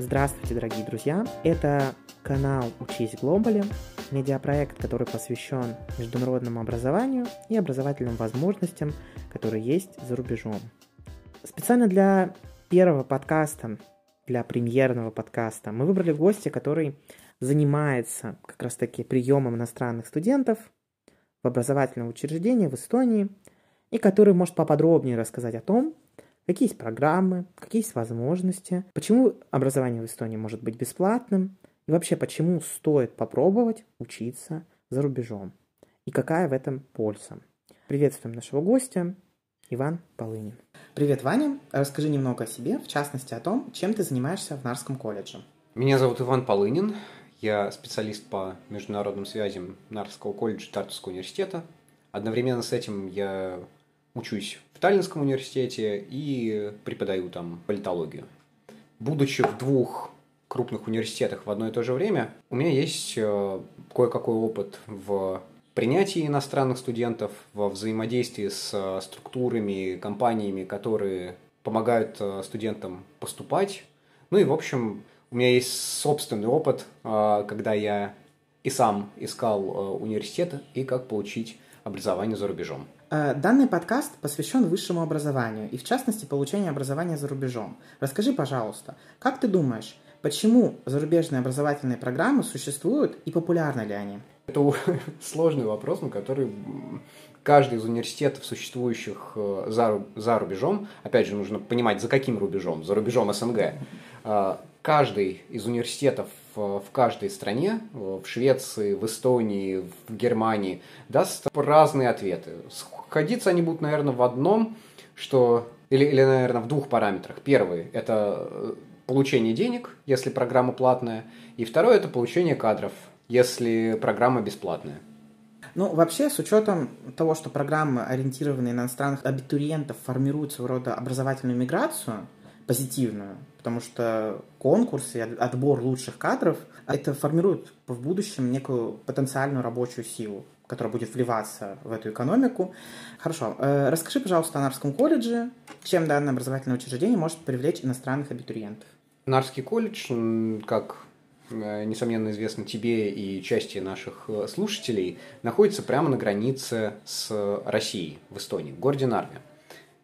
Здравствуйте, дорогие друзья! Это канал «Учись Глобали», медиапроект, который посвящен международному образованию и образовательным возможностям, которые есть за рубежом. Специально для первого подкаста, для премьерного подкаста, мы выбрали гостя, который занимается как раз-таки приемом иностранных студентов в образовательном учреждении в Эстонии, и который может поподробнее рассказать о том, какие есть программы, какие есть возможности, почему образование в Эстонии может быть бесплатным, и вообще почему стоит попробовать учиться за рубежом, и какая в этом польза. Приветствуем нашего гостя, Иван Полынин. Привет, Ваня. Расскажи немного о себе, в частности о том, чем ты занимаешься в Нарском колледже. Меня зовут Иван Полынин. Я специалист по международным связям Нарского колледжа Тартовского университета. Одновременно с этим я учусь в Таллинском университете и преподаю там политологию. Будучи в двух крупных университетах в одно и то же время, у меня есть э, кое-какой опыт в принятии иностранных студентов, во взаимодействии с э, структурами, компаниями, которые помогают э, студентам поступать. Ну и, в общем, у меня есть собственный опыт, когда я и сам искал университет и как получить образование за рубежом. Э, данный подкаст посвящен высшему образованию и, в частности, получению образования за рубежом. Расскажи, пожалуйста, как ты думаешь, почему зарубежные образовательные программы существуют и популярны ли они? Это сложный вопрос, на который каждый из университетов, существующих э, за, за рубежом, опять же, нужно понимать, за каким рубежом, за рубежом СНГ, э, каждый из университетов в каждой стране, в Швеции, в Эстонии, в Германии, даст разные ответы. Сходиться они будут, наверное, в одном, что или, или, наверное, в двух параметрах. Первый – это э, получение денег, если программа платная, и второй – это получение кадров, если программа бесплатная. Ну, вообще, с учетом того, что программы, ориентированные на иностранных абитуриентов, формируют своего рода образовательную миграцию, позитивную, потому что конкурс и отбор лучших кадров, это формирует в будущем некую потенциальную рабочую силу, которая будет вливаться в эту экономику. Хорошо. Э, расскажи, пожалуйста, о Нарском колледже. Чем данное образовательное учреждение может привлечь иностранных абитуриентов? Нарский колледж, как э, несомненно известно тебе и части наших э, слушателей, находится прямо на границе с Россией, в Эстонии, в городе Нарве.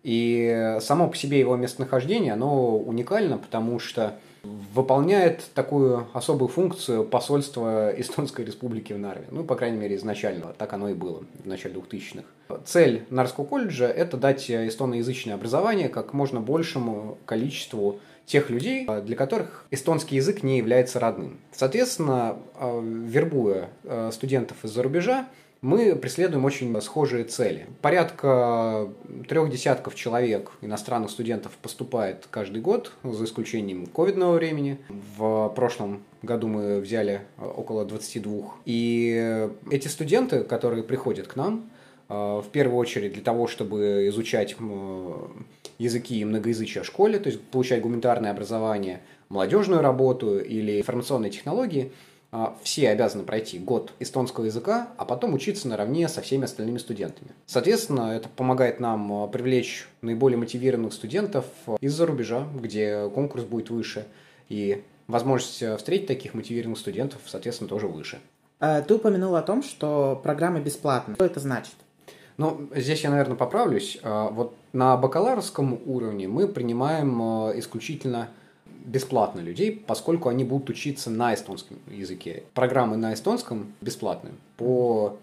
И само по себе его местонахождение, оно уникально, потому что выполняет такую особую функцию посольства Эстонской Республики в Нарве. Ну, по крайней мере, изначально. Так оно и было в начале 2000-х. Цель Нарского колледжа – это дать эстоноязычное образование как можно большему количеству тех людей, для которых эстонский язык не является родным. Соответственно, э, вербуя э, студентов из-за рубежа, мы преследуем очень схожие цели. Порядка трех десятков человек, иностранных студентов, поступает каждый год, за исключением ковидного времени. В прошлом году мы взяли э, около 22. И эти студенты, которые приходят к нам, э, в первую очередь для того, чтобы изучать языки и многоязычие в школе, то есть получать гуманитарное образование, молодежную работу или информационные технологии – все обязаны пройти год эстонского языка, а потом учиться наравне со всеми остальными студентами. Соответственно, это помогает нам а, привлечь наиболее мотивированных студентов а, из-за рубежа, где конкурс будет выше, и возможность встретить таких мотивированных студентов, соответственно, тоже выше. Ты упомянул о том, что программа бесплатная. Что это значит? Ну, здесь я, наверное, поправлюсь. Вот на бакалаврском уровне мы принимаем исключительно бесплатно людей, поскольку они будут учиться на эстонском языке. Программы на эстонском бесплатные по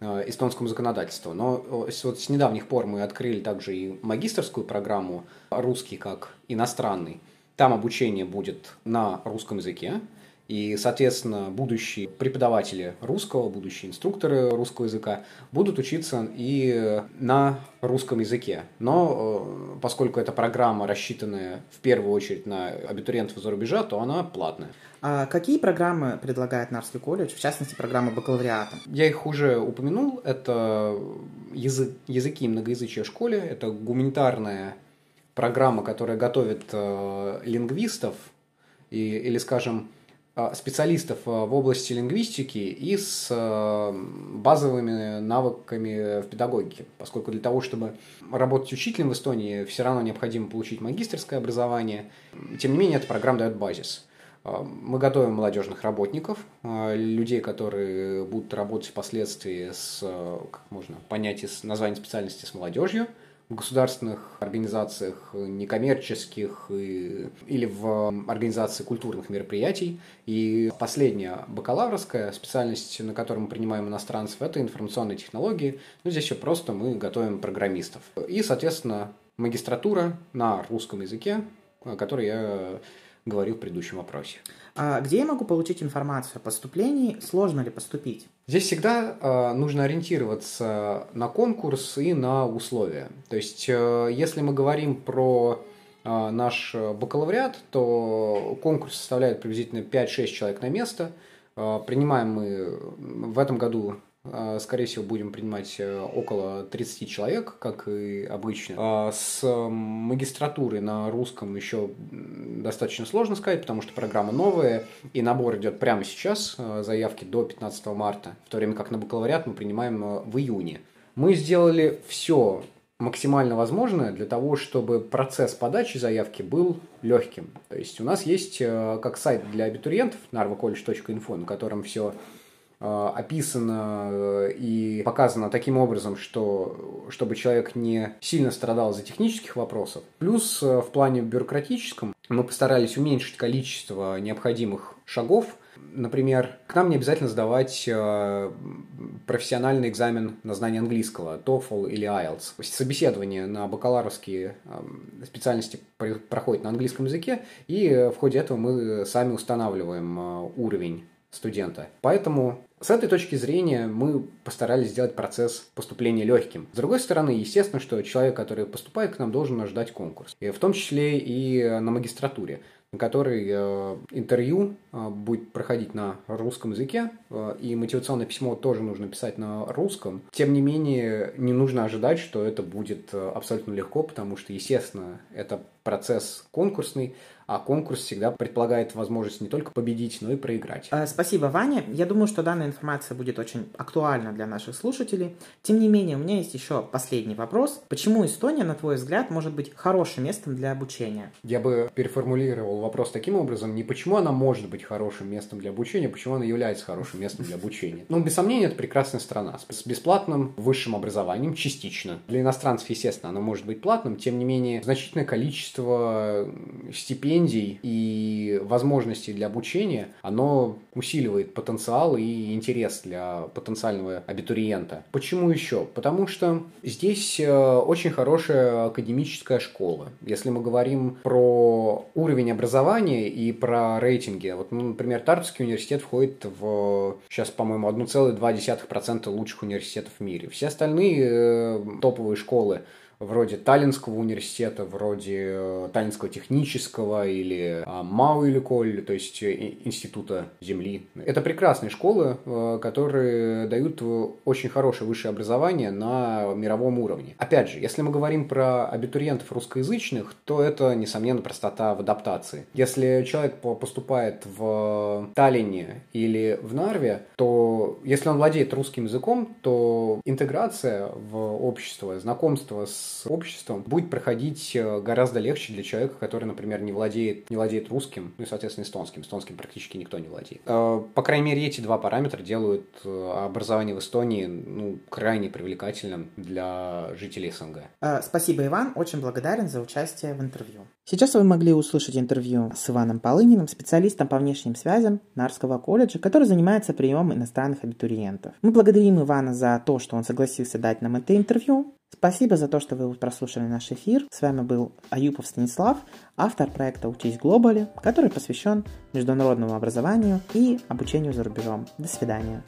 э, эстонскому законодательству. Но вот с недавних пор мы открыли также и магистрскую программу «Русский как иностранный». Там обучение будет на русском языке. И, соответственно, будущие преподаватели русского, будущие инструкторы русского языка будут учиться и на русском языке. Но э, поскольку эта программа рассчитанная в первую очередь на абитуриентов из-за рубежа, то она платная. А какие программы предлагает Нарский колледж, в частности, программа бакалавриата? Я их уже упомянул. Это язык, языки многоязычия в школе, это гуманитарная программа, которая готовит э, лингвистов и, или, скажем, специалистов а, в области лингвистики и с а, базовыми навыками в педагогике, поскольку для того, чтобы работать учителем в Эстонии, все равно необходимо получить магистрское образование. Тем не менее, эта программа дает базис. Мы готовим молодежных работников, людей, которые будут работать впоследствии с, как можно понять из названия специальности, с молодежью – государственных организациях некоммерческих и, или в организации культурных мероприятий. И последняя бакалаврская специальность, на которой мы принимаем иностранцев, это информационные технологии. Ну, здесь еще просто мы готовим программистов. И, соответственно, магистратура на русском языке, о которой я говорил в предыдущем вопросе. А где я могу получить информацию о поступлении? Сложно ли поступить? Здесь всегда э, нужно ориентироваться на конкурс и на условия. То есть, э, если мы говорим про э, наш бакалавриат, то конкурс составляет приблизительно 5-6 человек на место. Э, принимаем мы в этом году скорее всего, будем принимать э, около 30 человек, как и обычно. С магистратуры на русском еще достаточно сложно сказать, потому что программа новая, и набор идет прямо сейчас, э, заявки до 15 марта, в то время как на бакалавриат мы принимаем э, в июне. Мы сделали все максимально возможное для того, чтобы процесс подачи заявки был легким. То есть у нас есть как сайт для абитуриентов narvacollege.info, на котором все Э, описано э, и показано таким образом, что, чтобы человек не сильно страдал за технических вопросов. Плюс э, в плане бюрократическом мы постарались уменьшить количество необходимых шагов. Например, к нам не обязательно сдавать профессиональный экзамен на знание английского, TOEFL или IELTS. Собеседование на бакалаврские специальности проходит на английском языке, и в ходе этого мы сами устанавливаем уровень студента. Поэтому с этой точки зрения мы постарались сделать процесс поступления легким. С другой стороны, естественно, что человек, который поступает к нам, должен ожидать конкурс. И в том числе и на магистратуре на которой э, интервью э, будет проходить на русском языке, э, и мотивационное письмо тоже нужно писать на русском. Тем не менее, не нужно ожидать, что это будет абсолютно легко, потому что, естественно, это процесс конкурсный, а конкурс всегда предполагает возможность не только победить, но и проиграть. Э, спасибо, Ваня. Я думаю, что данная информация будет очень актуальна для наших слушателей. Тем не менее, у меня есть еще последний вопрос. Почему Эстония, на твой взгляд, может быть хорошим местом для обучения? Я бы переформулировал вопрос таким образом. Не почему она может быть хорошим местом для обучения, почему она является хорошим местом для обучения. Ну, без сомнения, это прекрасная страна с бесплатным высшим образованием, частично. Для иностранцев, естественно, оно может быть платным, тем не менее, значительное количество стипендий стипендий и возможностей для обучения, оно усиливает потенциал и интерес для потенциального абитуриента. Почему еще? Потому что здесь э, очень хорошая академическая школа. Если мы говорим про уровень образования и про рейтинги, вот, ну, например, Тартовский университет входит в, сейчас, по-моему, 1,2% лучших университетов в мире. Все остальные э, топовые школы вроде Таллинского университета, вроде э, Таллинского технического или а, Мау или Коль, то есть э, Института Земли. Это прекрасные школы, э, которые дают очень хорошее высшее образование на мировом уровне. Опять же, если мы говорим про абитуриентов русскоязычных, то это, несомненно, простота в адаптации. Если человек поступает в Таллине или в Нарве, то если он владеет русским языком, то интеграция в общество, знакомство с с обществом будет проходить э, гораздо легче для человека, который, например, не владеет, не владеет русским, ну и, соответственно, эстонским. Эстонским практически никто не владеет. Э, по крайней мере, эти два параметра делают э, образование в Эстонии ну, крайне привлекательным для жителей СНГ. Спасибо, Иван. Очень благодарен за участие в интервью. Сейчас вы могли услышать интервью с Иваном Полыниным, специалистом по внешним связям Нарского колледжа, который занимается приемом иностранных абитуриентов. Мы благодарим Ивана за то, что он согласился дать нам это интервью. Спасибо за то, что вы прослушали наш эфир. С вами был Аюпов Станислав, автор проекта «Учись глобали», который посвящен международному образованию и обучению за рубежом. До свидания.